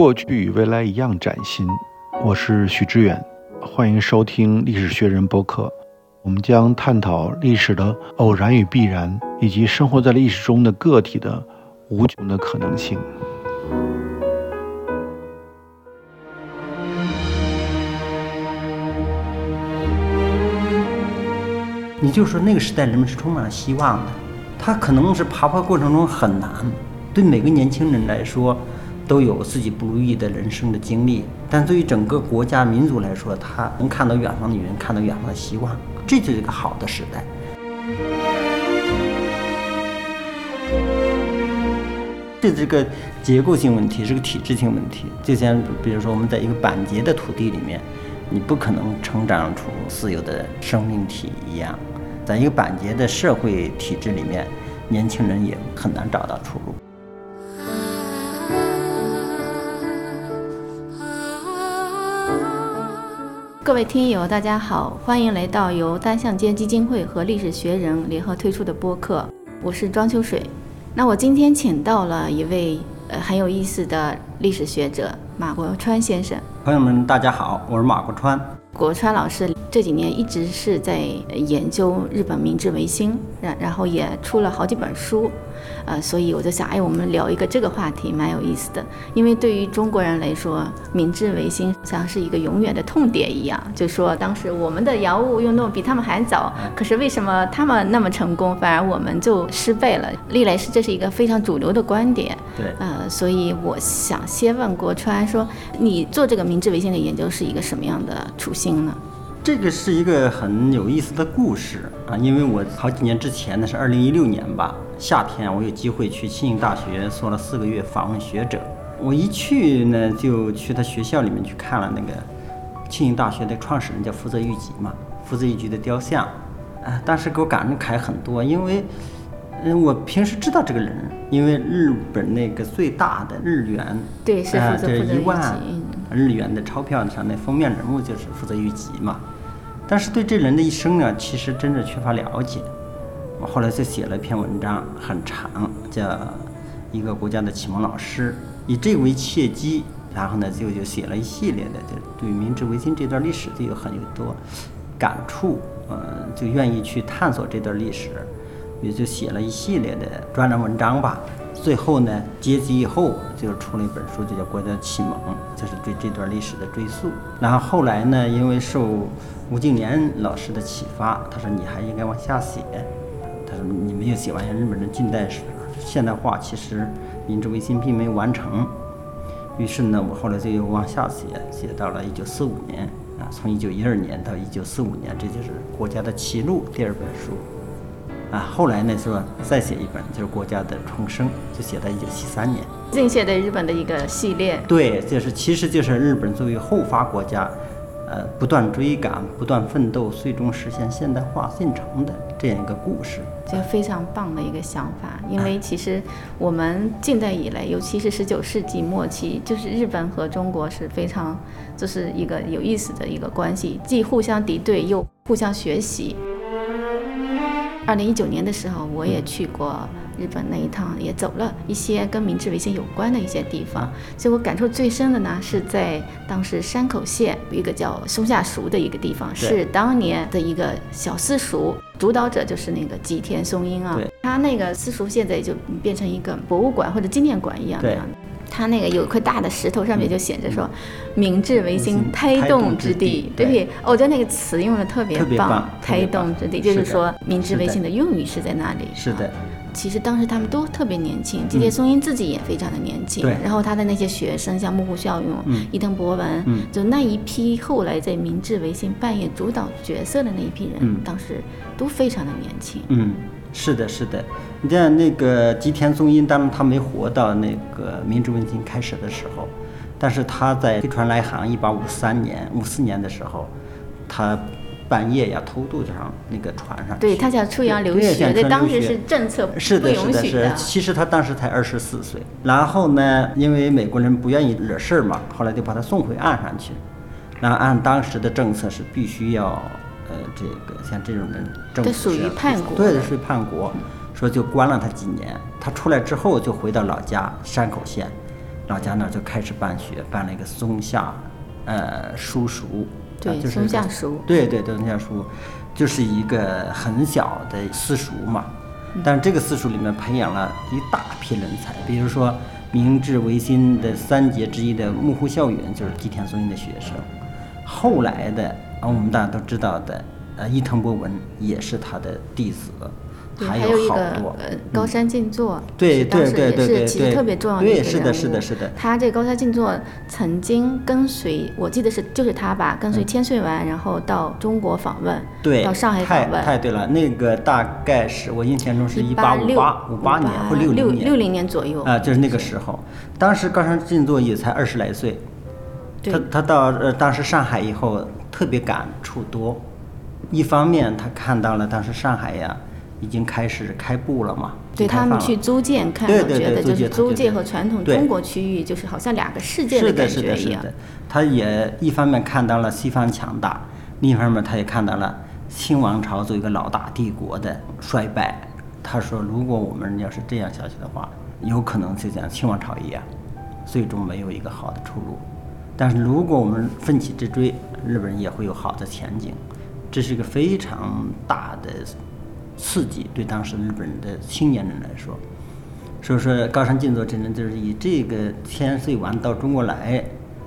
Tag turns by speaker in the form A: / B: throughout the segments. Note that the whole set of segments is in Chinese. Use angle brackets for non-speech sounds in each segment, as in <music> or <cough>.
A: 过去与未来一样崭新。我是许知远，欢迎收听历史学人播客。我们将探讨历史的偶然与必然，以及生活在历史中的个体的无穷的可能性。
B: 你就说那个时代人们是充满了希望的，他可能是爬坡过程中很难，对每个年轻人来说。都有自己不如意的人生的经历，但对于整个国家民族来说，他能看到远方的云，看到远方的希望，这就是一个好的时代。这是个结构性问题，是个体制性问题。就像比如说，我们在一个板结的土地里面，你不可能成长出自由的生命体一样，在一个板结的社会体制里面，年轻人也很难找到出路。
C: 各位听友，大家好，欢迎来到由单向街基金会和历史学人联合推出的播客，我是庄秋水。那我今天请到了一位呃很有意思的历史学者马国川先生。
B: 朋友们，大家好，我是马国川。
C: 国川老师这几年一直是在研究日本明治维新，然然后也出了好几本书。呃，所以我就想，哎，我们聊一个这个话题，蛮有意思的。因为对于中国人来说，明治维新像是一个永远的痛点一样。就说当时我们的洋务运动比他们还早，可是为什么他们那么成功，反而我们就失败了？历来是这是一个非常主流的观点。
B: 对。
C: 呃，所以我想先问国川说，你做这个明治维新的研究是一个什么样的初心呢？
B: 这个是一个很有意思的故事啊，因为我好几年之前呢，是二零一六年吧，夏天我有机会去庆应大学做了四个月访问学者。我一去呢，就去他学校里面去看了那个庆应大学的创始人叫福泽谕吉嘛，福泽谕吉的雕像，啊，当时给我感慨很多，因为嗯，我平时知道这个人，因为日本那个最大的日元，
C: 对，是
B: 一万日元的钞票上那封面人物就是福泽谕吉嘛。但是对这人的一生呢，其实真的缺乏了解。我后来就写了一篇文章，很长，叫《一个国家的启蒙老师》，以这个为契机，然后呢就就写了一系列的，就对明治维新这段历史就有很多感触，嗯，就愿意去探索这段历史，也就写了一系列的专栏文章吧。最后呢，结集以后就出了一本书，就叫《国家启蒙》，就是对这段历史的追溯。然后后来呢，因为受吴敬琏老师的启发，他说你还应该往下写。他说你没有写完日本的近代史、现代化，其实明治维新并没有完成。于是呢，我后来就又往下写，写到了一九四五年啊，从一九一二年到一九四五年，这就是《国家的歧路》第二本书。啊，后来呢是吧？再写一本就是国家的重生，就写在一九七三年。
C: 这写的日本的一个系列。
B: 对，就是其实就是日本作为后发国家，呃，不断追赶、不断奋斗，最终实现现代化进程的这样一个故事。
C: 就非常棒的一个想法，因为其实我们近代以来，尤其是十九世纪末期，就是日本和中国是非常，就是一个有意思的一个关系，既互相敌对又互相学习。二零一九年的时候，我也去过日本那一趟，也走了一些跟明治维新有关的一些地方。所以我感触最深的呢，是在当时山口县有一个叫松下塾的一个地方，是当年的一个小私塾，主导者就是那个吉田松阴啊。他那个私塾现在就变成一个博物馆或者纪念馆一样的。他那个有一块大的石头，上面就写着说“明治维新胎动之地”，对不对？我觉得那个词用的特别棒，“胎动之地”就是说明治维新的用语是在那里。
B: 是的，
C: 其实当时他们都特别年轻，吉田松阴自己也非常的年轻。
B: 对。
C: 然后他的那些学生，像木户孝勇、伊藤博文，就那一批后来在明治维新扮演主导角色的那一批人，当时都非常的年轻。
B: 嗯。是的，是的，你像那个吉田松阴，当然他没活到那个明治维新开始的时候，但是他在飞船来航一八五三年、五四年的时候，他半夜呀偷渡上那个船上，
C: 对他想出洋留学，
B: 对
C: 当时是政策不
B: 是的，是的，是。其实他当时才二十四岁，然后呢，因为美国人不愿意惹事儿嘛，后来就把他送回岸上去，然后按当时的政策是必须要。呃，这个像这种人，
C: 这属于叛国，
B: 对，属于叛国，说就关了他几年。他出来之后就回到老家山口县，老家那儿就开始办学，办了一个松下，呃，书塾，
C: 对
B: 啊就是
C: 松下塾
B: 对对对，松下书，就是一个很小的私塾嘛。
C: 嗯
B: 但是这个私塾里面培养了一大批人才，比如说明治维新的三杰之一的木户孝允，就是吉田松阴的学生。后来的啊，我们大家都知道的，呃，伊藤博文也是他的弟子，
C: 对，
B: 还
C: 还有一
B: 好
C: 个呃高山静坐，
B: 对对对对对
C: 也是其实
B: 对
C: 特别重要的
B: 对
C: 一个人物。
B: 是的是的是的
C: 他这高山静坐曾经跟随，我记得是就是他吧，跟随千岁丸，然后到中国访问，
B: 嗯对，
C: 到上海
B: 太
C: 访问。
B: 太对了，那个大概是我印象中是一八五八五八年或六零年，
C: 六六零年左右
B: 啊，就是那个时候。当时高山静坐也才二十来岁，他他到呃当时上海以后特别感触多，一方面他看到了当时上海呀已经开始开埠了嘛，
C: 对他们去租界看，
B: 对对
C: 我觉得就是租界和传统中国区域，就是好像两个世界
B: 的，
C: 感
B: 是的，
C: 觉一样
B: 是的。。他也一方面看到了西方强大，另一方面他也看到了清王朝作为一个老大帝国的衰败。他说，如果我们要是这样下去的话，有可能就像清王朝一样，最终没有一个好的出路。但是如果我们奋起直追，日本人也会有好的前景。这是一个非常大的刺激，对当时日本的青年人来说。所以说，高山静坐真人就是以这个千岁丸到中国来，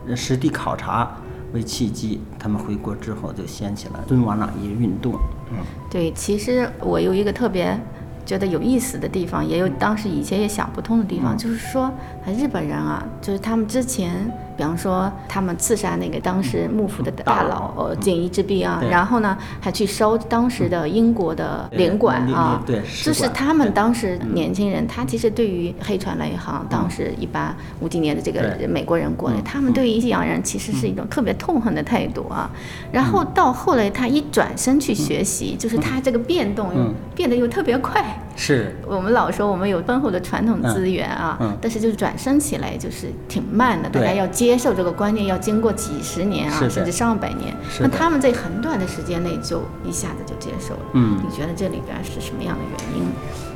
B: 呃实地考察为契机，他们回国之后就掀起了尊王攘夷运动。嗯，
C: 对，其实我有一个特别觉得有意思的地方，也有当时以前也想不通的地方，就是说，呃日本人啊，就是他们之前，比方说他们刺杀那个当时幕府的大佬呃锦衣之弊啊，然后呢还去烧当时的英国的领馆啊，就是他们当时年轻人，他其实对于黑船来航，当时一八五几年的这个美国人过来，
B: 嗯。
C: 他们对于西洋人其实是一种特别痛恨的态度啊。然后到后来他一转身去学习，就是他这个变动变得又特别快。
B: 是，
C: 我们老说我们有丰厚的传统资源啊，
B: 嗯嗯
C: 但是就是转身起来就是挺慢的，大家要接受这个观念要经过几十年啊，甚至上百年。那他们在很短的时间内就一下子就接受了。
B: 嗯
C: 你觉得这里边是什么样的原因？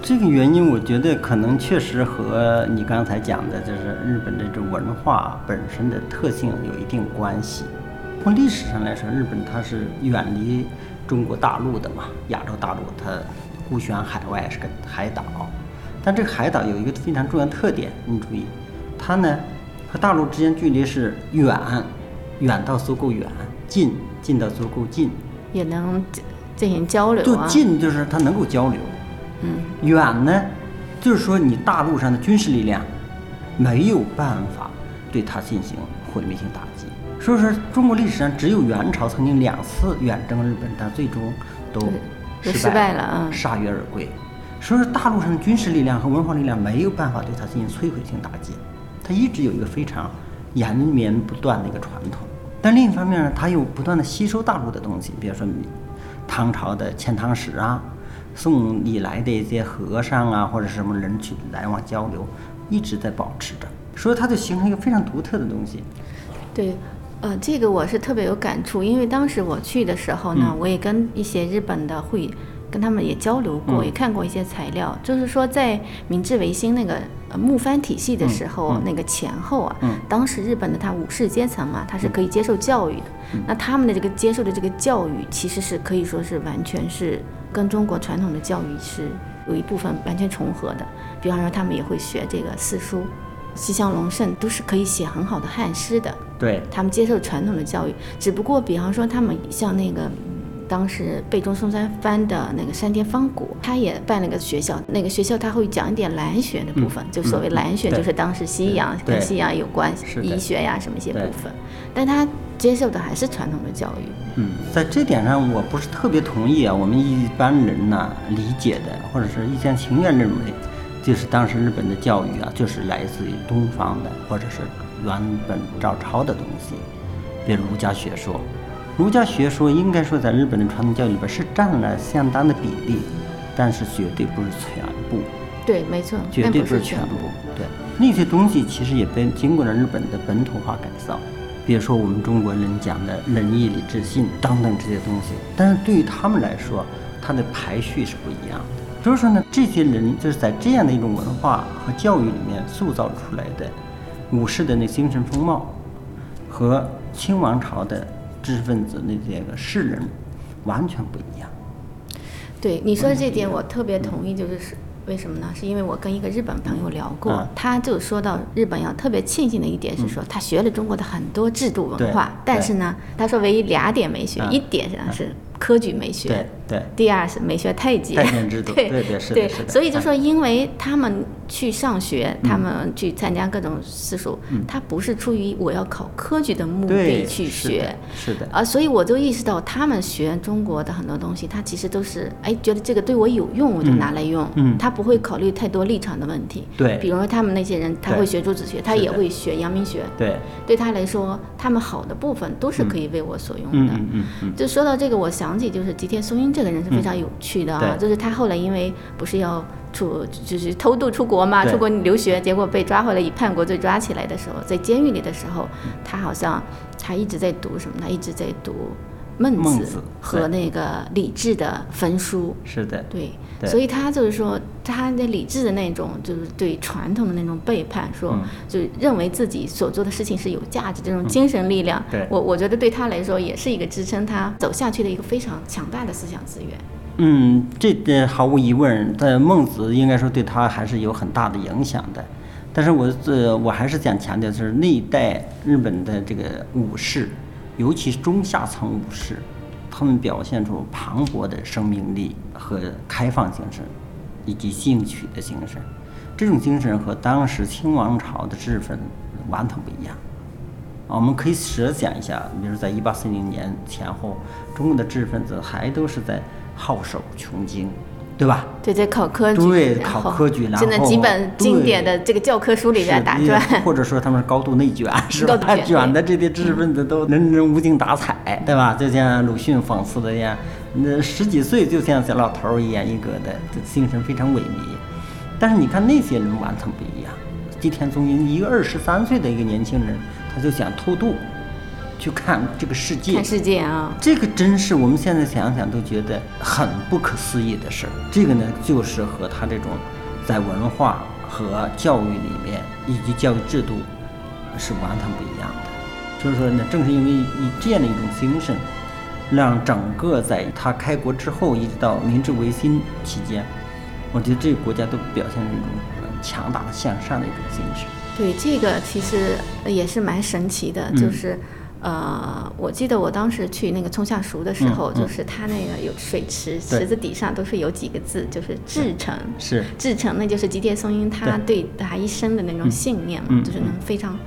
B: 这个原因，我觉得可能确实和你刚才讲的，就是日本的这种文化本身的特性有一定关系。从历史上来说，日本它是远离中国大陆的嘛，亚洲大陆它孤悬海外，是个海岛。但这个海岛有一个非常重要的特点，你注意，它呢和大陆之间距离是远，远到足够远，近近到足够近。
C: 也能进进行交流
B: 就
C: 啊。
B: 近就是它能够交流，
C: 嗯，
B: 远呢，就是说你大陆上的军事力量没有办法对它进行毁灭性打击。所以说，中国历史上只有元朝曾经两次远征日本，但最终都失
C: 失败
B: 了，铩羽而归。所以说，大陆上的军事力量和文化力量没有办法对它进行摧毁性打击，它一直有一个非常延绵不断的一个传统。但另一方面呢，它又不断的吸收大陆的东西，比如说唐朝的遣唐使啊，宋以来的一些和尚啊，或者什么人去来往交流，一直在保持着，所以它就形成一个非常独特的东西。
C: 对，呃，这个我是特别有感触，因为当时我去的时候呢，
B: 嗯。
C: 我也跟一些日本的会跟他们也交流过，
B: 嗯。
C: 也看过一些材料，就是说在明治维新那个呃幕藩体系的时候，那个前后啊，
B: 嗯
C: 当时日本的他武士阶层嘛，他是可以接受教育的，
B: 嗯。
C: 那他们的这个接受的这个教育，其实是可以说是完全是跟中国传统的教育是有一部分完全重合的，比方说他们也会学这个四书。西乡隆盛都是可以写很好的汉诗的，
B: 对，
C: 他们接受传统的教育，只不过比方说他们像那个。嗯当时背中松山藩的那个山田芳谷，他也办了个学校，那个学校他会讲一点蓝学的部分，就所谓蓝学，就是当时西洋跟西洋有关系医学呀什么一些部分，但他接受的还是传统的教育。
B: 嗯，在这点上我不是特别同意啊。我们一般人呢理解的，或者是一厢情愿认为，就是当时日本的教育啊，就是来自于东方的，或者是原本照抄的东西，比如儒家学说。儒家学说应该说在日本的传统教育里边是占了相当的比例，但是绝对不是全部。
C: 对，没错，
B: 绝对
C: 不是全
B: 部。对，那些东西其实也被经过了日本的本土化改造，比如说我们中国人讲的仁义礼智信等等这些东西，但是对于他们来说，它的排序是不一样的。所以说呢，这些人就是在这样的一种文化和教育里面塑造出来的，武士的那精神风貌，和清王朝的知识分子那这个士人完全不一样。
C: 对你说的这点，我特别同意，就是是为什么呢？是因为我跟一个日本朋友聊过，
B: 嗯
C: 他就说到日本要特别庆幸的一点是说，他学了中国的很多制度文化
B: 对，
C: 但是呢，他说唯一俩点没学，
B: 嗯
C: 一点上是科举没学，
B: 对。对
C: 第二是没学太极，
B: 太监制度 <laughs>
C: 对
B: 对对是的。
C: 所以就说，因为他们去上学，
B: 嗯
C: 他们去参加各种私塾，他不是出于我要考科举的目的
B: 对，
C: 去
B: 是的
C: 学，
B: 是的，
C: 啊，所以我就意识到，他们学中国的很多东西，他其实都是哎，觉得这个对我有用，我就拿来用。
B: 嗯
C: 他不会考虑太多立场的问题。
B: 对。
C: 比如说他们那些人，他会学朱子学，他也会学阳明学。
B: 对，
C: 对他来说，他们好的部分都是可以为我所用的。
B: 嗯嗯嗯嗯，
C: 就说到这个，我想起就是吉田松阴这个人是非常有趣的啊，
B: 对。
C: 就是他后来因为不是要出就是偷渡出国嘛，出国留学，结果被抓回来以叛国罪抓起来的时候，在监狱里的时候，他好像他一直在读什么？他一直在读孟子和那个李治的焚书。
B: 是的，
C: 对，
B: 对
C: 所以他就是说，他的理智的那种，就是对传统的那种背叛，说、
B: 嗯
C: 就认为自己所做的事情是有价值，这种精神力量，
B: 对
C: 我我觉得对他来说也是一个支撑他走下去的一个非常强大的思想资源。
B: 嗯，这点毫无疑问，在孟子应该说对他还是有很大的影响的。但是我这，我还是想强调，就是那一代日本的这个武士，尤其是中下层武士，他们表现出磅礴的生命力和开放精神，以及进取的精神。这种精神和当时清王朝的知识分子完全不一样。啊，我们可以设想一下，比如在一八四零年前后，中国的知识分子还都是在好守穷经，对吧？
C: 对，在考科举，
B: 对考科举然
C: 就那
B: 后
C: 几本经典的这个教科书里边
B: 是
C: 打转。
B: 或者说他们是高度内卷，<laughs> 是吧？
C: 高度卷
B: 卷的这些知识分子都人人无精打采，对吧？就像鲁迅讽刺的一样，那十几岁就像小老头儿一样，一个的，这精神非常萎靡。但是你看那些人完全不一样，吉田松阴一个二十三岁的一个年轻人，他就想偷渡，去看这个世界，
C: 看世界啊，
B: 这个真是我们现在想想都觉得很不可思议的事儿。这个呢，就是和他这种在文化和教育里面以及教育制度是完全不一样的。所以说呢，正是因为以这样的一种精神，让整个在他开国之后一直到明治维新期间，我觉得这个国家都表现出一种呃强大的向上的一种精神。
C: 对这个其实也是蛮神奇的，
B: 嗯
C: 就是。呃，我记得我当时去那个冲下熟的时候，
B: 嗯嗯。
C: 就是它那个有水池，池子底上都是有几个字，就是至诚。
B: 是。
C: 至诚，那就是吉田松阴他对。他一生的那种信念嘛，
B: 嗯
C: 就是能非常，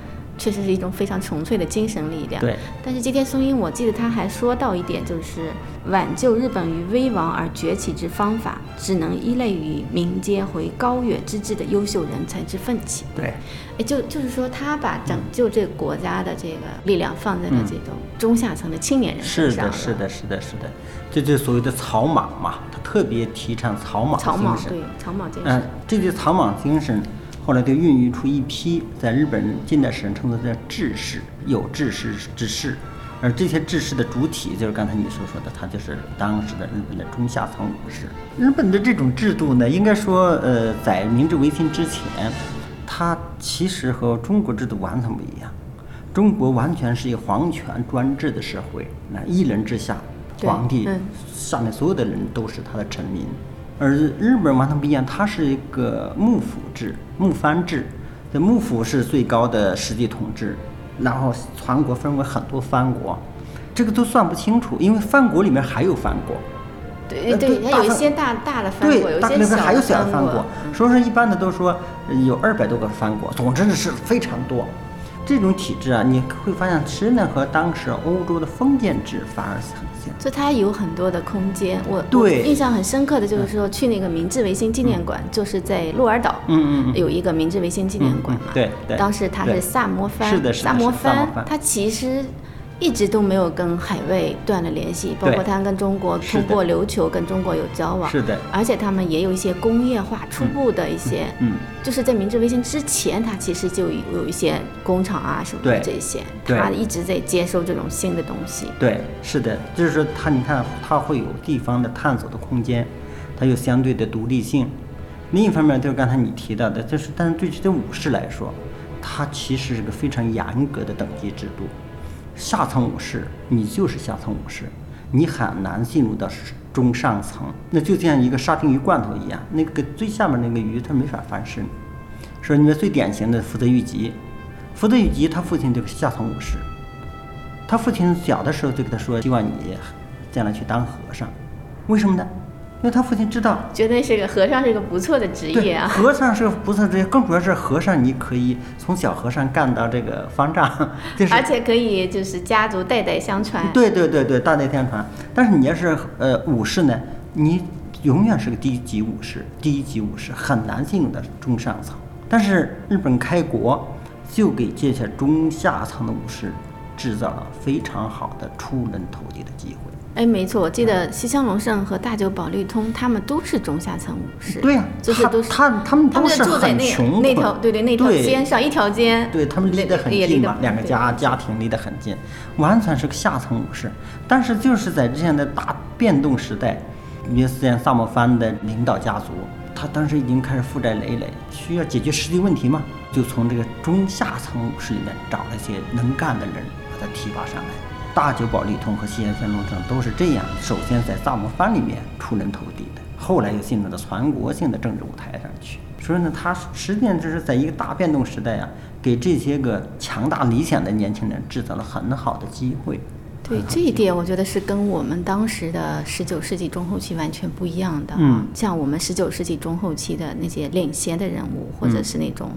C: 确实是一种非常纯粹的精神力量。
B: 对。
C: 但是今天松阴，我记得他还说到一点，就是挽救日本于危亡而崛起之方法，只能依赖于民间回高远之志的优秀人才之奋起。
B: 对，
C: 哎，就就是说，他把拯救这个国家的这个力量放在了这种中下层的青年人身上
B: 是的，
C: 上。
B: 是的，是的，是的，这就是所谓的草莽嘛，他特别提倡草莽
C: 草莽
B: 精神。
C: 对草莽精
B: 嗯
C: 神。，
B: 这些草莽精神后来就孕育出一批在日本近代史上称作叫志士，有志士之士。而这些志士的主体，就是刚才你所说的，他就是当时的日本的中下层武士。日本的这种制度呢，应该说，呃，在明治维新之前，它其实和中国制度完全不一样。中国完全是一个皇权专制的社会，那一人之下，皇帝
C: 嗯
B: 上面所有的人都是他的臣民。而日本完全不一样，它是一个幕府制、幕藩制。这幕府是最高的实际统治，然后全国分为很多藩国，这个都算不清楚，因为藩国里面还有藩国。呃
C: 对对，它有一些大大的藩国，有
B: 对，
C: 一些小的
B: 面还有小的藩
C: 国
B: 国。说是一般的都说呃有二百多个藩国，总之是非常多。这种体制啊，你会发现，其实呢和当时欧洲的封建制反而是很像。
C: 就它有很多的空间。我
B: 对
C: 我印象很深刻的就是说，去那个明治维新纪念馆，就是在鹿儿岛，
B: 嗯嗯嗯
C: 有一个明治维新纪念馆嘛。
B: 对对
C: 当时它是萨摩藩，
B: 是的是的
C: 萨摩藩，它其实。一直都没有跟海外断了联系，包括他跟中国通过琉球跟中国有交往，
B: 是的
C: 而且他们也有一些工业化初步的一些，
B: 嗯，
C: 就是在明治维新之前，他其实就有有一些工厂啊什么的这些，他一直在接收这种新的东西。
B: 对，是的，就是说他，你看他会有地方的探索的空间，它有相对的独立性。另一方面，就是刚才你提到的，就是但是对这些武士来说，它其实是个非常严格的等级制度。下层武士，你就是下层武士，你很难进入到中上层。那就像一个沙丁鱼罐头一样，那个最下面那个鱼它没法翻身。说你们最典型的福泽谕吉，福泽谕吉他父亲就是下层武士，他父亲小的时候就跟他说，希望你将来去当和尚，为什么呢？因为他父亲知道，
C: 觉得是个和尚是个不错的职业啊。
B: 和尚是个不错职业，更主要是和尚你可以从小和尚干到这个方丈，<laughs> 就是
C: 而且可以就是家族代代相传。
B: 对对对对，代代相传。但是你要是呃武士呢，你永远是个低级武士，低级武士很难进入到中上层。但是日本开国就给这些中下层的武士制造了非常好的出人头地的机会。
C: 哎，没错，我记得西乡隆盛和大久保利通他们都是中下层武士。
B: 对呀、
C: 就是都是
B: 他他他们
C: 他们
B: 都是
C: 就住在那
B: 很穷
C: 那条对对那条街上一条街，
B: 对他们离得很近嘛，两个家家庭离得很近，完全是个下层武士。但是就是在这样的大变动时代，你像萨摩藩的领导家族，他当时已经开始负债累累，需要解决实际问题嘛，就从这个中下层武士里面找了一些能干的人，把他提拔上来。大久保利通和西山隆盛都是这样，首先在萨摩藩里面出人头地的，后来又进入到全国性的政治舞台上去。所以呢，他实际上就是在一个大变动时代啊，给这些个强大理想的年轻人制造了很好的机会。
C: 对这一点，我觉得是跟我们当时的十九世纪中后期完全不一样的。
B: 嗯，
C: 像我们十九世纪中后期的那些领先的人物，或者是那种，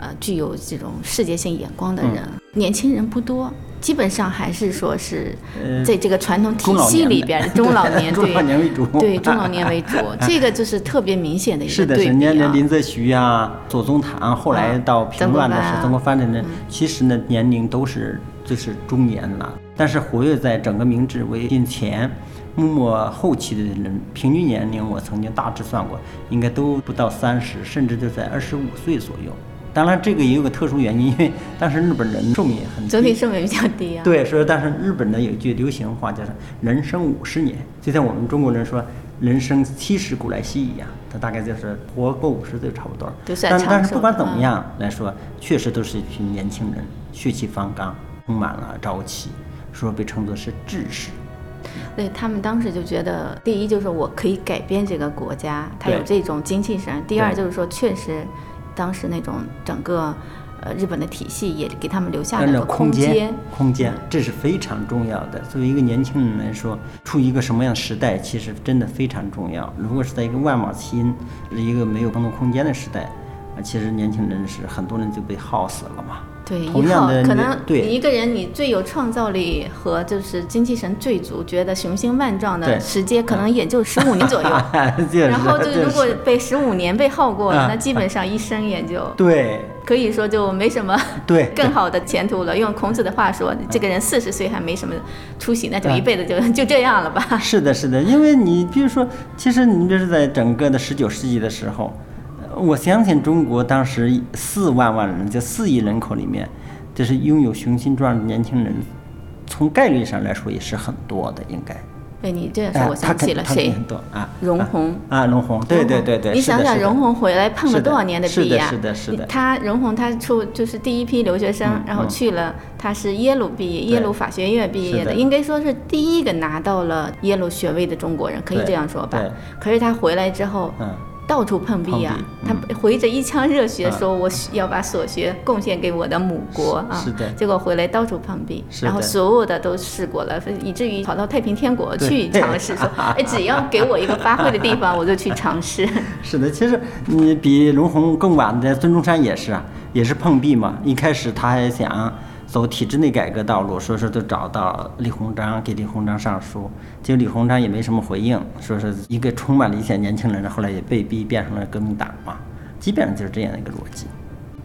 C: 呃，具有这种世界性眼光的人，年轻人不多，基本上还是说是
B: 呃
C: 在这个传统体系里边，中老年 <laughs>
B: 中老年为主
C: 对中老年为主，<laughs> 这个就是特别明显的一
B: 个是
C: 的，对。
B: 年林则徐啊，左宗棠，后来到平乱的
C: 曾国藩啊
B: 是曾国藩的人，其实呢年龄都是就是中年了，但是活跃在整个明治维新前。幕末后期的人平均年龄，我曾经大致算过，应该都不到三十，甚至就在二十五岁左右。当然，这个也有个特殊原因，因为当时日本人寿命也很低，
C: 整体寿命比较低啊。
B: 对，所以但是日本呢有一句流行话叫做“人生五十年”，就像我们中国人说“人生七十古来稀”一样，他大概就是活过五十岁差不多。但但是不管怎么
C: 嗯
B: 样来说，确实都是一群年轻人，血气方刚，充满了朝气，说被称作是志士。
C: 对他们当时就觉得，第一就是我可以改变这个国家，他有这种精气神；第二就是说，确实当时那种整个呃日本的体系也给他们留下了空
B: 间，空间这是非常重要的。作为一个年轻人来说，处于一个什么样的时代，其实真的非常重要。如果是在一个万马齐喑、一个没有公共空间的时代，啊，其实年轻人是很多人就被耗死了嘛。
C: 对，
B: 同
C: 一号
B: 样的
C: 可能
B: 对
C: 你一个人你最有创造力和就是精气神最足，觉得雄心万丈的时间可能也就十五年左右。<laughs> 然后就
B: 就是
C: 如果被十五年被耗过那基本上一生也就
B: 对
C: 可以说就没什么
B: 对
C: 更好的前途了。用孔子的话说，这个人四十岁还没什么出息，那就
B: 啊
C: 一辈子就就这样了吧。
B: 是的，是的，因为你比如说，其实你比如说在整个的十九世纪的时候，呃我相信中国当时四万万人，就四亿人口里面，就是拥有雄心壮志的年轻人，从概率上来说也是很多的，应该。
C: 对你这样说，
B: 哎
C: 我想起了谁容闳
B: 啊，容闳，对对对对，
C: 你想想，容闳回来碰了多少年
B: 的
C: 壁呀？
B: 是的是的
C: 他容闳他出就是第一批留学生，
B: 嗯
C: 然后
B: 嗯
C: 去了，他是耶鲁毕业，耶鲁法学院毕业的，应该说是第一个拿到了耶鲁学位的中国人，可以这样说吧
B: 对？
C: 可是他回来之后，
B: 嗯。
C: 到处碰壁啊！他回着一腔热血
B: 嗯
C: 说：“我需要把所学贡献给我的母国啊！”
B: 是的
C: 结果回来到处碰壁，然后所有的都试过了，以至于跑到太平天国去尝试，说：“ <laughs> 哎，只要给我一个发挥的地方，我就去尝试。<laughs> ”
B: 是的，其实你比龙红更晚的孙中山也是啊，也是碰壁嘛。一开始他还想走体制内改革道路，所以说就找到李鸿章，给李鸿章上书，结果李鸿章也没什么回应，说是一个充满理想年轻人，后来也被逼变成了革命党嘛，基本上就是这样的一个逻辑。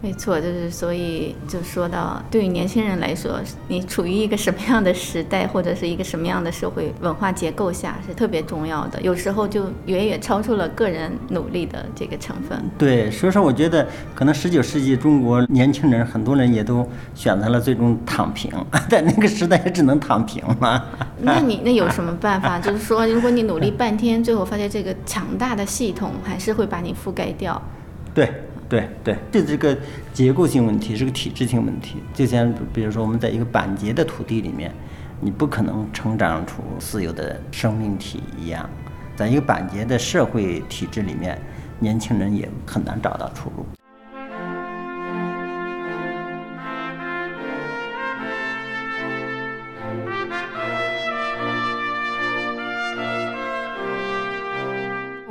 C: 没错，就是所以就说到，对于年轻人来说，你处于一个什么样的时代，或者是一个什么样的社会文化结构下，是特别重要的。有时候就远远超出了个人努力的这个成分。
B: 对，所以说我觉得可能十九世纪中国年轻人很多人也都选择了最终躺平，<laughs> 在那个时代也只能躺平了。<laughs>
C: 那你 <laughs> 那有什么办法？就是说，如果你努力半天，最后发现这个强大的系统还是会把你覆盖掉。
B: 对，对对，这是个结构性问题，是个体制性问题。就像比如说我们在一个板结的土地里面，你不可能成长出自由的生命体一样，在一个板结的社会体制里面，年轻人也很难找到出路。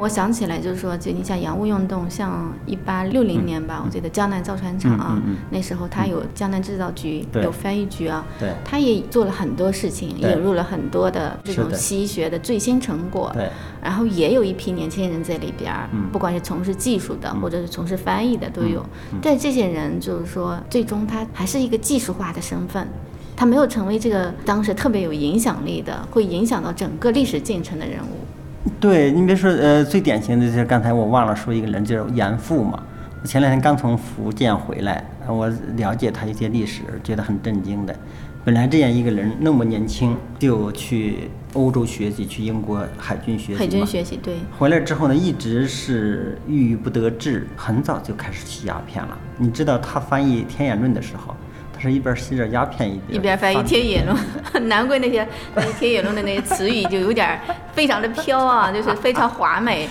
C: 我想起来，就是说，就你像洋务运动，像一八六零年吧，我记得江南造船厂啊，那时候他有江南制造局，有翻译局啊，
B: 对，
C: 他也做了很多事情，引入了很多的这种西学的最新成果，
B: 对，
C: 然后也有一批年轻人在里边儿，不管是从事技术的，或者是从事翻译的都有，但这些人就是说，最终他还是一个技术化的身份，他没有成为这个当时特别有影响力的，会影响到整个历史进程的人物。
B: 对你别说，呃，最典型的就是刚才我忘了说一个人，就是严复嘛。我前两天刚从福建回来，我了解他一些历史，觉得很震惊的。本来这样一个人那么年轻就去欧洲学习，去英国海军学习
C: 海军学习对。
B: 回来之后呢，一直是郁郁不得志，很早就开始吸鸦片了。你知道他翻译《天演论》的时候。是一边吸着鸦片一边
C: 一边翻译《天野论》，<laughs> 难怪那些 <laughs> 天野论》的那些词语就有点非常的飘啊，<laughs> 就是非常华美。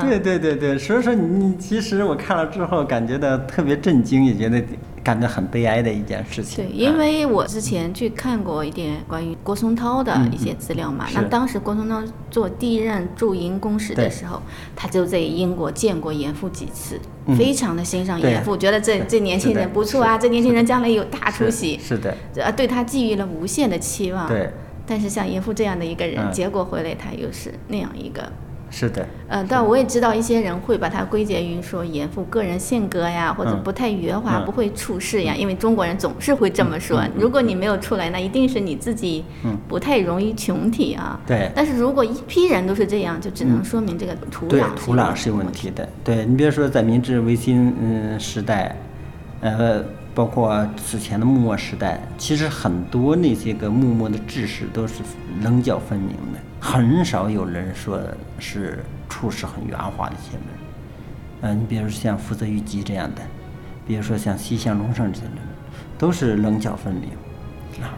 B: 对对对对，所以说你其实我看了之后，感觉到特别震惊，也觉得。感觉很悲哀的一件事情。
C: 对，因为我之前去看过一点关于郭松涛的一些资料嘛。那当时郭松涛做第一任驻英公使的时候，他就在英国见过严复几次，非常的欣赏严复，觉得这这年轻人不错啊，这年轻人将来有大出息。
B: 是的。
C: 呃，对他寄予了无限的期望。
B: 对。
C: 但是像严复这样的一个人，结果回来他又是那样一个。
B: 是的，
C: 呃，但我也知道一些人会把它归结于说严复个人性格呀，或者不太圆滑，不会处事呀。因为中国人总是会这么说，如果你没有出来，那一定是你自己不太容易群体啊。
B: 对。
C: 但是如果一批人都是这样，就只能说明这个土
B: 壤土壤
C: 是有
B: 问题的。对你比如说在明治维新嗯时代，呃，包括此前的幕末时代，其实很多那些个幕末的志士都是棱角分明的。很少有人说是处事很圆滑的一些人，嗯，你比如说像福泽谕吉这样的，比如说像西乡隆盛这些人，都是棱角分明。啊，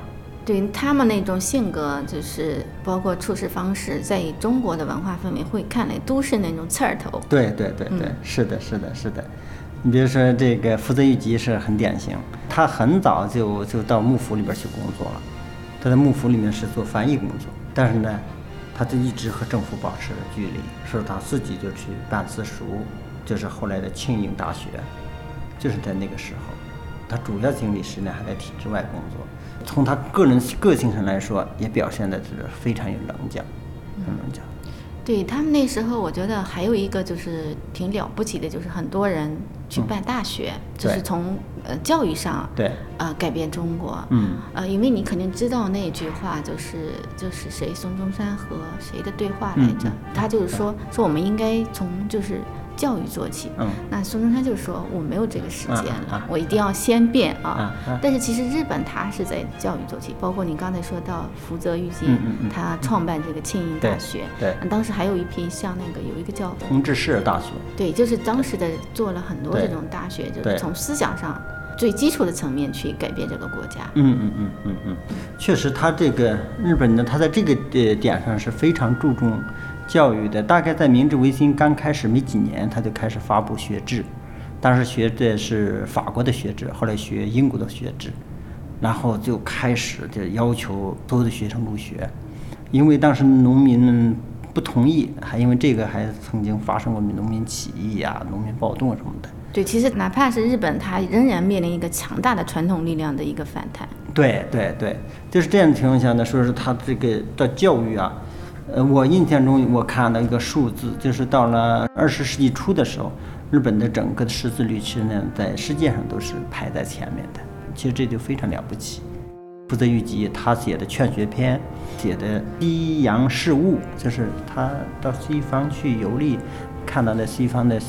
C: 对他们那种性格，就是包括处事方式，在中国的文化氛围会看来都是那种刺儿头。
B: 对对对对，是的，是的，是的。你比如说这个福泽谕吉是很典型，他很早就就到幕府里边去工作了，他在幕府里面是做翻译工作，但是呢。他就一直和政府保持着距离，说他自己就去办私塾，就是后来的庆应大学，就是在那个时候，他主要精力实际上还在体制外工作。从他个人个性上来说，也表现的是非常有棱角，很棱角。
C: 对他们那时候，我觉得还有一个就是挺了不起的，就是很多人去办大学，就是从呃教育上
B: 对
C: 呃改变中国。
B: 嗯
C: 呃，因为你肯定知道那句话，就是就是谁孙中山和谁的对话来着？他就是说说我们应该从就是。教育做起，
B: 嗯，
C: 那孙中山就说我没有这个时间了，我一定要先变啊。但是其实日本它是在教育做起，包括你刚才说到福泽谕吉，他创办这个庆应大学，
B: 对，
C: 当时还有一批像那个有一个叫
B: 同治市大学，
C: 对，就是当时的做了很多这种大学，就是从思想上最基础的层面去改变这个国家。
B: 嗯嗯嗯嗯嗯，确实，他这个日本呢，他在这个呃点上是非常注重。教育的大概在明治维新刚开始没几年，他就开始发布学制，当时学的是法国的学制，后来学英国的学制，然后就开始就要求所有的学生入学，因为当时农民不同意，还因为这个还曾经发生过农民起义啊、农民暴动什么的。
C: 对，其实哪怕是日本，它仍然面临一个强大的传统力量的一个反弹。
B: 对对对，就是这样的情况下呢，说是他这个的教育啊。呃，我印象中我看到一个数字，就是到了二十世纪初的时候，日本的整个的识字率其实呢，在世界上都是排在前面的。其实这就非常了不起。福泽谕吉他写的劝学篇，写的西洋事物，就是他到西方去游历，看到的西方的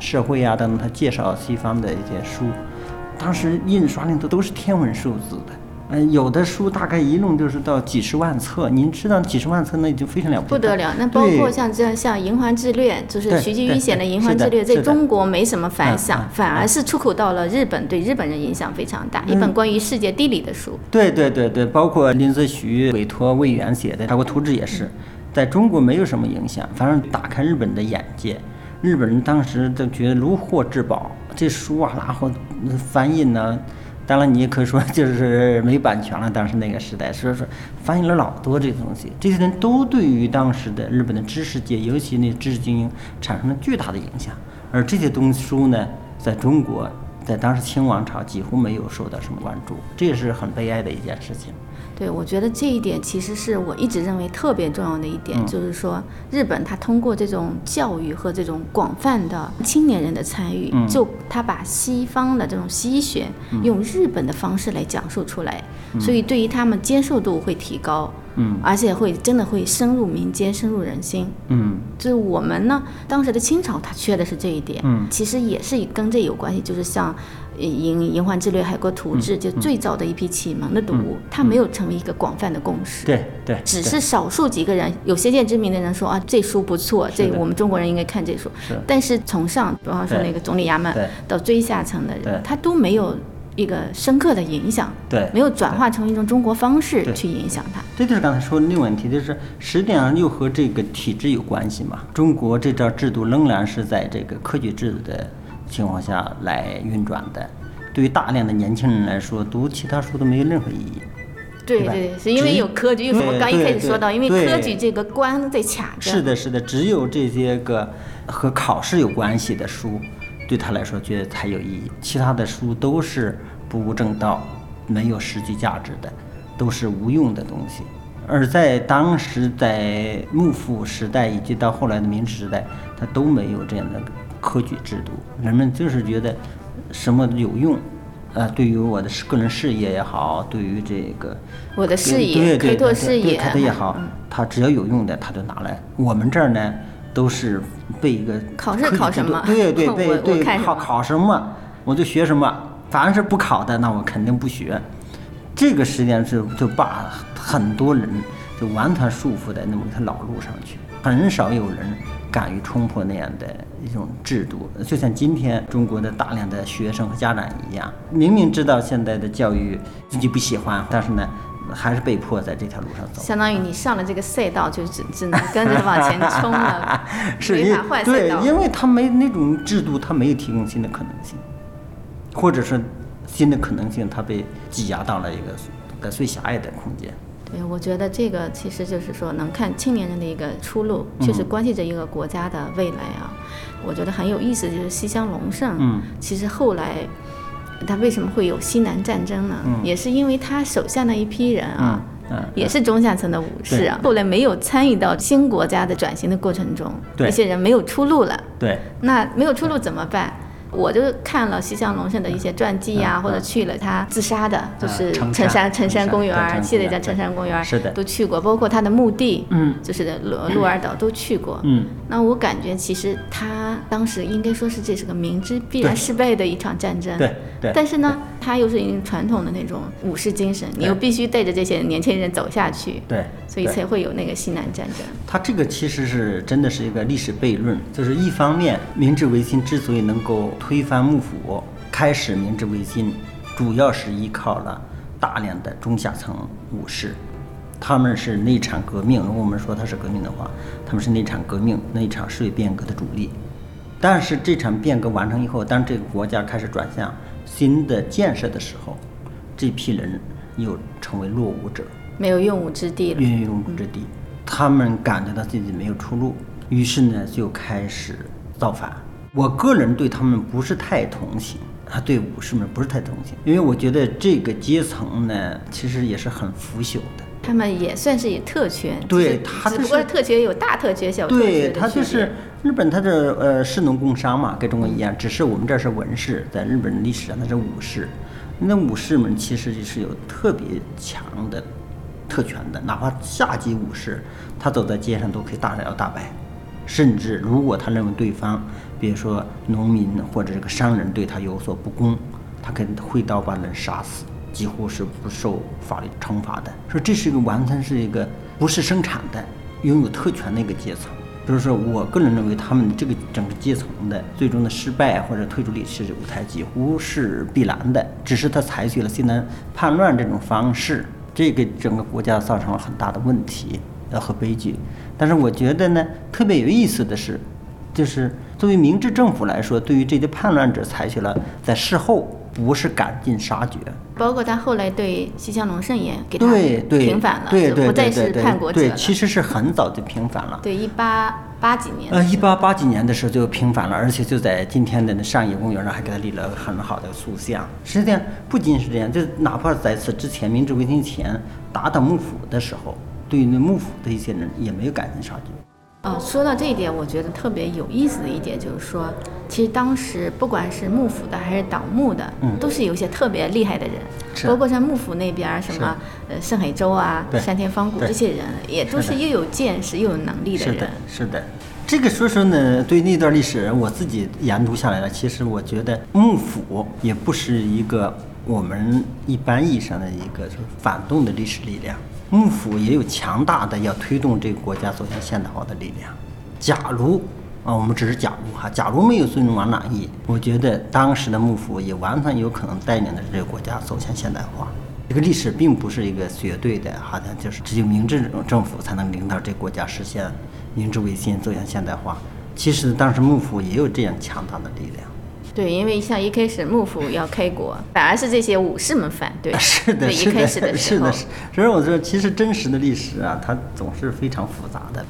B: 社会啊等等，他介绍西方的一些书，当时印刷的都都是天文数字的。嗯，有的书大概一弄就是到几十万册，您知道几十万册那就非常了
C: 不得了。那包括像这样像《银环志略》，就是徐继玉写的《银环志略》，在中国没什么反响，反而是出口到了日本，对日本人影响非常大。一本关于世界地理的书。
B: 对对对对，包括林则徐委托魏源写的《国图志》也是，在中国没有什么影响，反正打开日本的眼界。日本人当时都觉得如获至宝，这书啊，然后翻译呢。当然，你也可以说 <laughs> 就是没版权了。当时那个时代，所以说翻译了老多这些东西。这些人都对于当时的日本的知识界，尤其那知识精英产生了巨大的影响。而这些东西书呢，在中国，在当时清王朝几乎没有受到什么关注，这也是很悲哀的一件事情。
C: 对，我觉得这一点其实是我一直认为特别重要的一点，就是说日本它通过这种教育和这种广泛的青年人的参与，就他把西方的这种西学用日本的方式来讲述出来，所以对于他们接受度会提高，
B: 嗯，
C: 而且会真的会深入民间、深入人心，
B: 嗯，
C: 就是我们呢，当时的清朝它缺的是这一点，
B: 嗯，
C: 其实也是跟这有关系，就是像。《银银环之略》《海国图志》就最早的一批启蒙的读物，它没有成为一个广泛的共识。
B: 对对，
C: 只是少数几个人有先见之明的人说啊，这书不错，这我们中国人应该看这书。
B: 是。
C: 但是从上，比方说那个总理衙门到最下层的人，他都没有一个深刻的影响。
B: 对。
C: 没有转化成一种中国方式去影响它。
B: 这就是刚才说的那个问题，就是实际上又和这个体制有关系嘛。中国这套制度仍然是在这个科举制度的。情况下来运转的，对于大量的年轻人来说，读其他书都没有任何意义。
C: 对对，是因为有科举，因为我刚一开始说到，因为科举这个关在卡着。
B: 是的，是的，只有这些个和考试有关系的书，对他来说觉得才有意义。其他的书都是不务正道、没有实际价值的，都是无用的东西。而在当时，在幕府时代以及到后来的明治时代，他都没有这样的。科举制度，人们就是觉得什么有用，呃，对于我的个人事业也好，对于这个
C: 我的事业开拓事业
B: 开拓也好，他只要有用的，他就拿来。我们这儿呢，都是背一个
C: 考试 <laughs> 考什么？
B: 对对对对，考考什么我就学什么，凡是不考的，那我肯定不学。这个实际上是就把很多人就完全束缚在那么一条老路上去，很少有人。敢于冲破那样的一种制度，就像今天中国的大量的学生和家长一样，明明知道现在的教育自己不喜欢，但是呢，还是被迫在这条路上走。
C: 相当于你上了这个赛道，就只只能跟着往前冲了，
B: 没
C: 法换赛
B: 道。对，因为他没那种制度，他没有提供新的可能性，或者是新的可能性，他被挤压到了一个最狭隘的空间。
C: 对，我觉得这个其实就是说，能看青年人的一个出路，确实关系着一个国家的未来啊。我觉得很有意思，就是西乡隆盛，
B: 嗯，
C: 其实后来他为什么会有西南战争呢？
B: 嗯，
C: 也是因为他手下那一批人
B: 啊，
C: 嗯，也是中下层的武士啊，后来没有参与到新国家的转型的过程中，
B: 对，
C: 一些人没有出路了，
B: 对，
C: 那没有出路怎么办？我就看了西乡隆盛的一些传记呀，或者去了他自杀的，就是
B: 陈
C: 山城山公园，系列叫陈山公园，
B: 是的，
C: 都去过，包括他的墓地，
B: 嗯，
C: 就是鹿鹿儿岛都去过，
B: 嗯，
C: 那我感觉其实他当时应该说是这是个明知必然失败的一场战争，
B: 对对，
C: 但是呢，他又是一种传统的那种武士精神，你又必须带着这些年轻人走下去，
B: 对，
C: 所以才会有那个西南战争。
B: 他这个其实是真的是一个历史悖论，就是一方面明治维新之所以能够推翻幕府。开始明治维新，主要是依靠了大量的中下层武士，他们是那场革命。如果我们说它是革命的话，他们是那场革命、那场社会变革的主力。但是这场变革完成以后，当这个国家开始转向新的建设的时候，这批人又成为落伍者，
C: 没有用武之地了。
B: 没有用武之地，他们感觉到自己没有出路，于是呢就开始造反。我个人对他们不是太同情，啊，对武士们不是太同情，因为我觉得这个阶层呢，其实也是很腐朽的。
C: 他们也算是有特权，
B: 对，他
C: 只不过特权有大特权、小
B: 特权对他就是日本，他的呃士农工商嘛，跟中国一样，只是我们这是文士，在日本历史上他是武士。那武士们其实就是有特别强的特权的，哪怕下级武士，他走在街上都可以大摇大摆。甚至，如果他认为对方，比如说农民或者这个商人对他有所不公，他可能挥刀把人杀死。几乎是不受法律惩罚的。说这是一个完全是一个不是生产的、拥有特权的一个阶层。就是说我个人认为，他们这个整个阶层的最终的失败或者退出历史舞台几乎是必然的，只是他采取了现在叛乱这种方式，这给整个国家造成了很大的问题呃和悲剧。但是我觉得呢，特别有意思的是，就是作为明治政府来说，对于这些叛乱者采取了在事后不是赶尽杀绝。
C: 包括他后来对西乡隆盛也给他平反了，
B: 对
C: 不再是叛国者了。
B: 其实是很早就平反了。
C: 对，一八八几年
B: 呃，一八八几年的时候就平反了，而且就在今天的那上野公园上还给他立了很好的塑像。实际上不仅是这样，就哪怕在此之前，明治维新前打倒幕府的时候，对于那幕府的一些人也没有赶尽杀绝。
C: 哦，说到这一点，我觉得特别有意思的一点就是说，其实当时不管是幕府的还是倒幕的，
B: 嗯
C: 都是有一些特别厉害的人，包括像幕府那边什么呃盛海舟啊、
B: 对
C: 山田芳谷这些人，也都
B: 是
C: 又有见识又有能力的人
B: 是的。，是的。这个说说呢，对那段历史我自己研读下来了，其实我觉得幕府也不是一个我们一般意义上的一个就是反动的历史力量，幕府也有强大的要推动这个国家走向现代化的力量。假如啊，我们只是假如哈，假如没有孙中山南翼，我觉得当时的幕府也完全有可能带领着这个国家走向现代化。这个历史并不是一个绝对的，好像就是只有明治政府才能领导这个国家实现明治维新，走向现代化。其实当时幕府也有这样强大的力量。
C: 对，因为像一开始幕府要开国，反而是这些武士们反对。
B: 是的，
C: 对，
B: 是的，
C: 一开始的
B: 是的，，是。所以我说，其实真实的历史啊，它总是非常复杂的。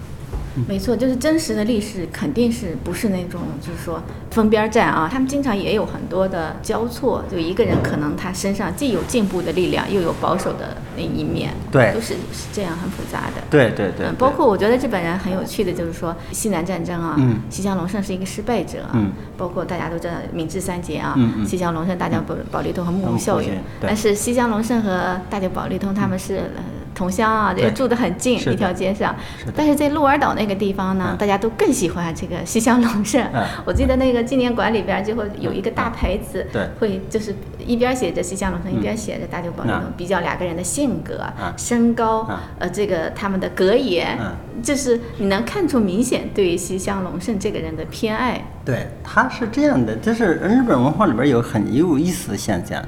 C: 没错，就是真实的历史肯定是不是那种就是说分边站啊，他们经常也有很多的交错，就一个人可能他身上既有进步的力量，又有保守的那一面，
B: 对。
C: 都是是这样很复杂的。
B: 对对对
C: 嗯，包括我觉得日本人很有趣的，就是说西南战争啊，
B: 嗯。
C: 西乡隆盛是一个失败者啊，
B: 嗯。
C: 包括大家都知道明治三杰啊，西乡隆盛、大久保保利通和幕
B: 幕府
C: 府孝允
B: 信，对。
C: 但是西乡隆盛和大久保利通他们是、呃同乡啊，
B: 对
C: 也住得很近，一条街上。
B: 是。
C: 但是在鹿儿岛那个地方呢，
B: 嗯。
C: 大家都更喜欢这个西乡隆盛。
B: 嗯。<laughs>
C: 我记得那个纪念馆里边就会有一个大牌子，
B: 对。
C: 会就是一边写着西乡隆盛，一边写着大久保利通
B: 嗯，
C: 比较两个人的性格、
B: 嗯。
C: 身高
B: 嗯，
C: 呃，这个他们的格言，
B: 嗯。
C: 就是你能看出明显对于西乡隆盛这个人的偏爱。
B: 对，他是这样的，就是日本文化里边有很有意思的现象，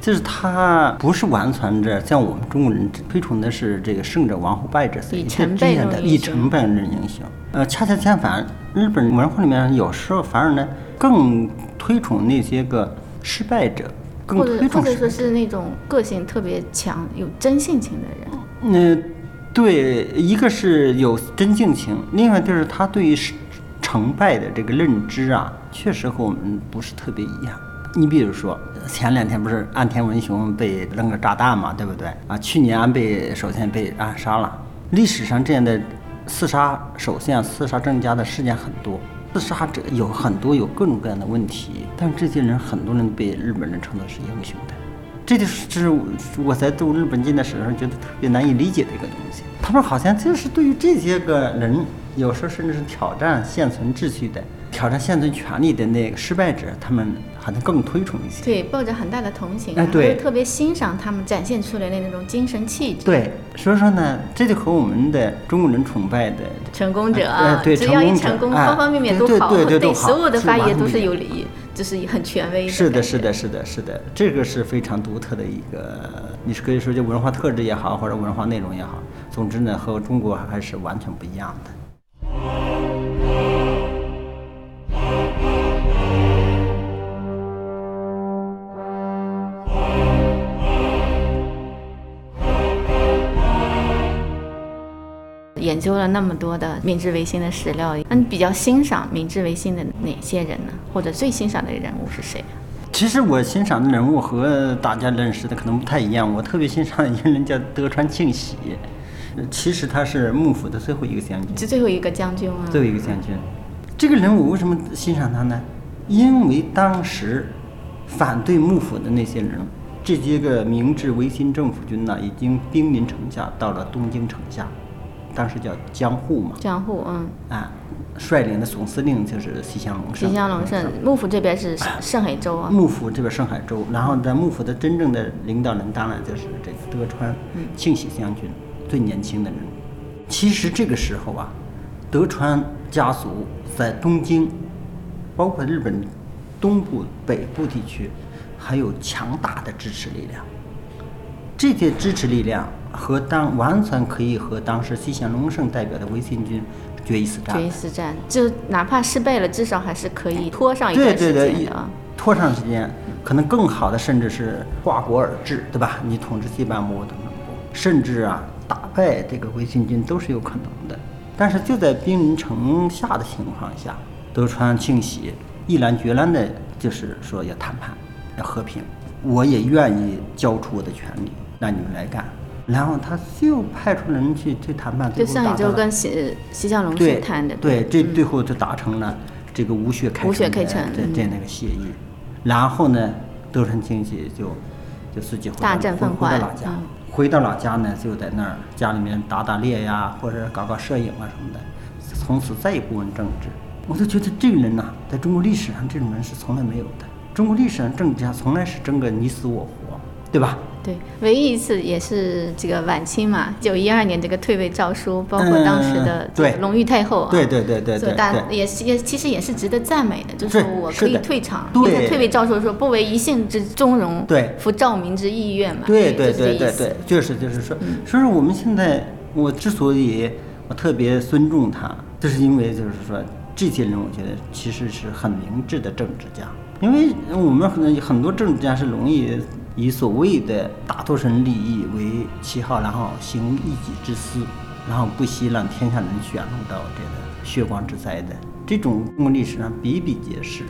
B: 就是他不是完全的像我们中国人推崇的是这个胜者王后败者死，
C: 以
B: 这样的以成败论英雄。呃，恰恰相反，日本文化里面有时候反而呢更推崇那些个失败者，更推崇失
C: 或者说是那种个性特别强、有真性情的人，
B: 嗯，对，一个是有真性情，另外就是他对于是成败的这个认知啊，确实和我们不是特别一样。你比如说，前两天不是岸田文雄被扔个炸弹嘛，对不对？啊，去年安倍首相被暗杀了，历史上这样的刺杀首相、刺杀政家的事件很多。刺杀者有很多有各种各样的问题，但这些人很多人被日本人称作是英雄的。这就是我在读日本近代史的时候觉得特别难以理解的一个东西。他们好像就是对于这些个人，有时候甚至是挑战现存秩序的、挑战现存权利的那个失败者，他们好像更推崇一些。
C: 对，抱着很大的同情，
B: 哎对
C: 特别欣赏他们展现出来的那种精神气质。
B: 对，所以说呢，这就和我们的中国人崇拜的
C: 成功者
B: 哎
C: 啊，
B: 对
C: 只要一
B: 成功
C: 方方面面都好，
B: 对
C: 所有的
B: 是
C: 发言都是有理，就是很权威的。
B: 是的，是的，。是的，是的，这个是非常独特的一个，你是可以说就文化特质也好，或者文化内容也好，总之呢，和中国还是完全不一样的。
C: 研究了那么多的明治维新的史料，那你比较欣赏明治维新的哪些人呢？或者最欣赏的人物是谁？
B: 其实我欣赏的人物和大家认识的可能不太一样。我特别欣赏一个人叫德川庆喜，呃其实他是幕府的最后一个将军，
C: 就最后一个将军啊，
B: 最后一个将军。这个人我为什么欣赏他呢？因为当时反对幕府的那些人，这些个明治维新政府军呢，已经兵临城下，到了东京城下，当时叫江户嘛。
C: 江户，嗯，
B: 啊，率领的总司令就是西乡隆盛。
C: 西乡隆盛，幕府这边是盛海州啊。
B: 幕府这边盛海州，然后在幕府的真正的领导人当然就是这个德川庆喜将军，最年轻的人。其实这个时候啊，德川家族在东京，包括日本东部、北部地区，还有强大的支持力量。这些支持力量和当完全可以和当时西乡隆盛代表的维新军决一死战。
C: 决一死战，就哪怕失败了，至少还是可以拖上一段时
B: 对对，一
C: 间啊。
B: 拖上时间，可能更好的甚至是化国而治，对吧？你统治西半部，甚至啊打败这个维新军都是有可能的。但是就在兵临城下的情况下，德川庆喜毅然决然的，就是说要谈判，要和平，我也愿意交出我的权利，让你们来干。然后他就派出人去去谈判，最
C: 就上一周
B: 后达到了
C: 跟西西乡隆
B: 对
C: 盛谈的，
B: 对，这最后就达成了这个吴血开
C: 吴血
B: 城的
C: 开城嗯
B: 这这样的一个协议。然后呢，德川庆喜就就自己回
C: 大振
B: 回
C: 奋
B: 回到老家
C: 嗯，
B: 回到老家呢，就在那儿家里面打打猎呀，或者搞搞摄影啊什么的，从此再也不问政治。我就觉得这个人呐、在中国历史上这种人是从来没有的。中国历史上政治家从来是争个你死我活，对吧？
C: 对，唯一一次也是这个晚清嘛，九一二年这个退位诏书，包括当时的
B: 嗯对。
C: 隆裕太后啊，
B: 对对对对对对。
C: 也是也其实也是值得赞美的，就是说我可以退场，
B: 对。
C: 因为他退位诏书说不为一姓之忠荣，
B: 对。
C: 服照民之意愿嘛，
B: 对对对对对，就是就是说，所以说我们现在我之所以我特别尊重他，就是因为就是说这些人，我觉得其实是很明智的政治家，因为我们很很多政治家是容易以所谓的大多数人利益为旗号，然后行一己之私，然后不惜让天下人卷入到这个血光之灾的这种中国历史上比比皆是。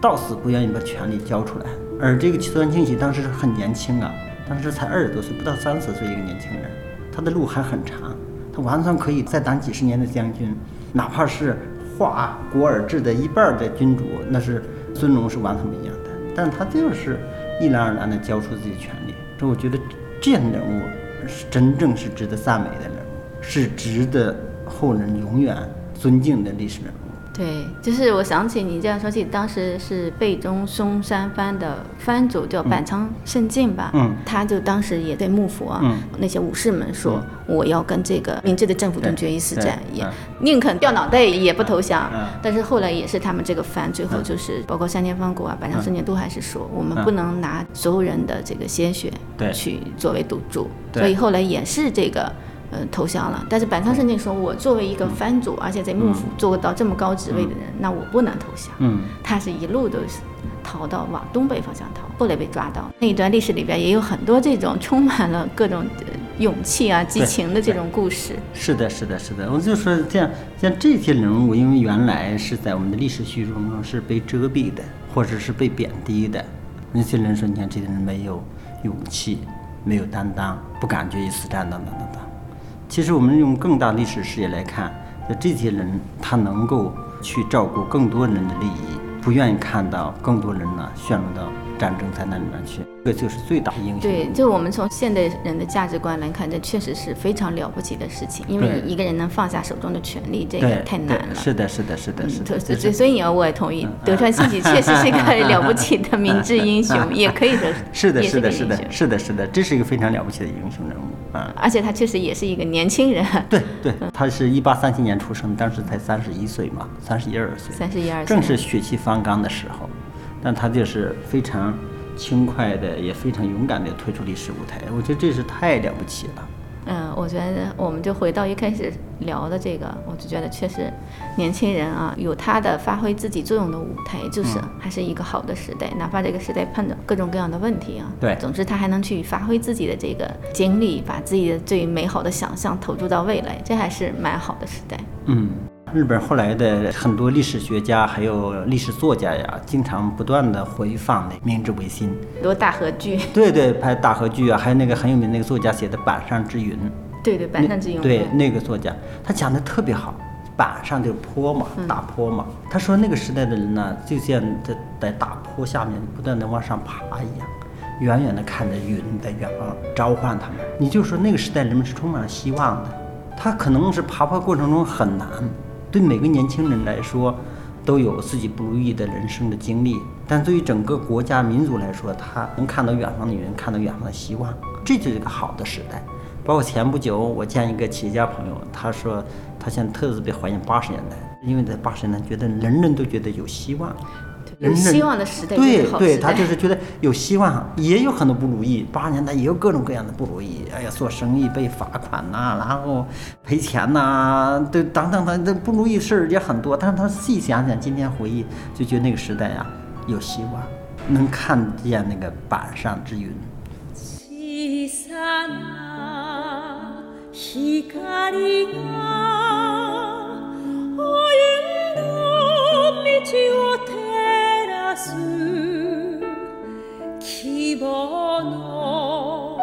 B: 到死不愿意把权力交出来。而这个齐川庆喜当时很年轻啊，当时才二十多岁，不到三十岁一个年轻人，他的路还很长，他完全可以再当几十年的将军，哪怕是化国而治的一半的君主，那是尊荣是完全不一样的。但他就是一然而然的交出自己的权利，这我觉得这样的人物是真正是值得赞美的人物，是值得后人永远尊敬的历史人物。
C: 对，就是我想起你这样说起，当时是贝中松山藩的藩主叫板仓胜进吧，
B: 嗯。
C: 他就当时也对幕府啊、
B: 嗯。
C: 那些武士们说，我要跟这个明治的政府军决一死战，也
B: 嗯
C: 宁肯掉脑袋也不投降。
B: 嗯。
C: 但是后来也是他们这个藩最后就是包括山田芳国啊、板仓胜进都还是说，我们
B: 嗯
C: 不能拿所有人的这个鲜血去作为赌注，所以后来也是这个。呃，投降了，但是板仓胜进说：“我作为一个藩主，而且在幕府做到这么高职位的人，那我不能投降。
B: 嗯，
C: 他是一路都是逃到往东北方向逃，后来被抓到。那一段历史里边也有很多这种充满了各种呃勇气啊、激情的这种故事。
B: 是的，是的，是的，我就说这样，像这些人物，因为原来是在我们的历史叙述中是被遮蔽的，或者是被贬低的。那些人说，你看这些人没有勇气，没有担当，不敢决一死战，等等等等。其实我们用更大历史视野来看，就这些人他能够去照顾更多人的利益，不愿意看到更多人呢陷入到战争灾难里面去，这就是最大的英雄。
C: 对，就我们从现代人的价值观来看，这确实是非常了不起的事情，因为你一个人能放下手中的权利，这个，太难了。
B: 是的，是的，是的，是
C: 嗯，
B: 的。
C: 所以你要我也同意，德川庆喜确实是一个了不起的明智英雄，也可以说，<laughs>
B: 是的，是的，是的，是的，是的，这是一个非常了不起的英雄人物啊！
C: 而且他确实也是一个年轻人，
B: 对对，他是一八三七年出生，当时才三十一岁嘛，三十一二岁，
C: 三十一二岁，
B: 正是血气方刚的时候，但他就是非常轻快的，也非常勇敢的退出历史舞台，我觉得这是太了不起了。
C: 嗯，我觉得我们就回到一开始聊的这个，我就觉得确实年轻人啊，有他的发挥自己作用的舞台，就是
B: 嗯
C: 还是一个好的时代，哪怕这个时代碰到各种各样的问题啊，
B: 对
C: 总之他还能去发挥自己的这个精力，把自己的最美好的想象投注到未来，这还是蛮好的时代。
B: 嗯，日本后来的很多历史学家还有历史作家呀，经常不断的回放那明治维新。
C: 很多大合剧，
B: 对对，拍大河剧啊，还有那个很有名的那个作家写的《板上之云》。
C: 对对，板上之云，
B: 对，那个作家，他讲的特别好。板上就是坡嘛，大坡嘛。他说那个时代的人呢，就像在在大坡下面不断的往上爬一样，远远的看着云在远方召唤他们。你就说那个时代人们是充满了希望的。他可能是爬坡过程中很难，
D: 对每个年轻人来说，都有自己不如意的人生的经历。但对于整个国家民族来说，他能看到远方的人，看到远方的希望，这就是一个好的时代。包括前不久，我见一个企业家朋友，他说他现在特别怀念八十年代，因为在八十年代，觉得人人都觉得有希望。
C: 有希望的时代，
D: 对对，他就是觉得有希望，也有很多不如意。八十年代也有各种各样的不如意，哎呀，做生意被罚款呐，然后赔钱呐，对，等等等，这不如意事儿也很多。但是他细想想，今天回忆，就觉得那个时代呀，有希望，能看见那个板上之云。す希望の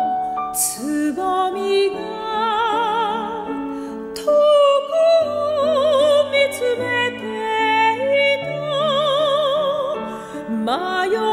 D: つぼみが遠くを見つめていた。迷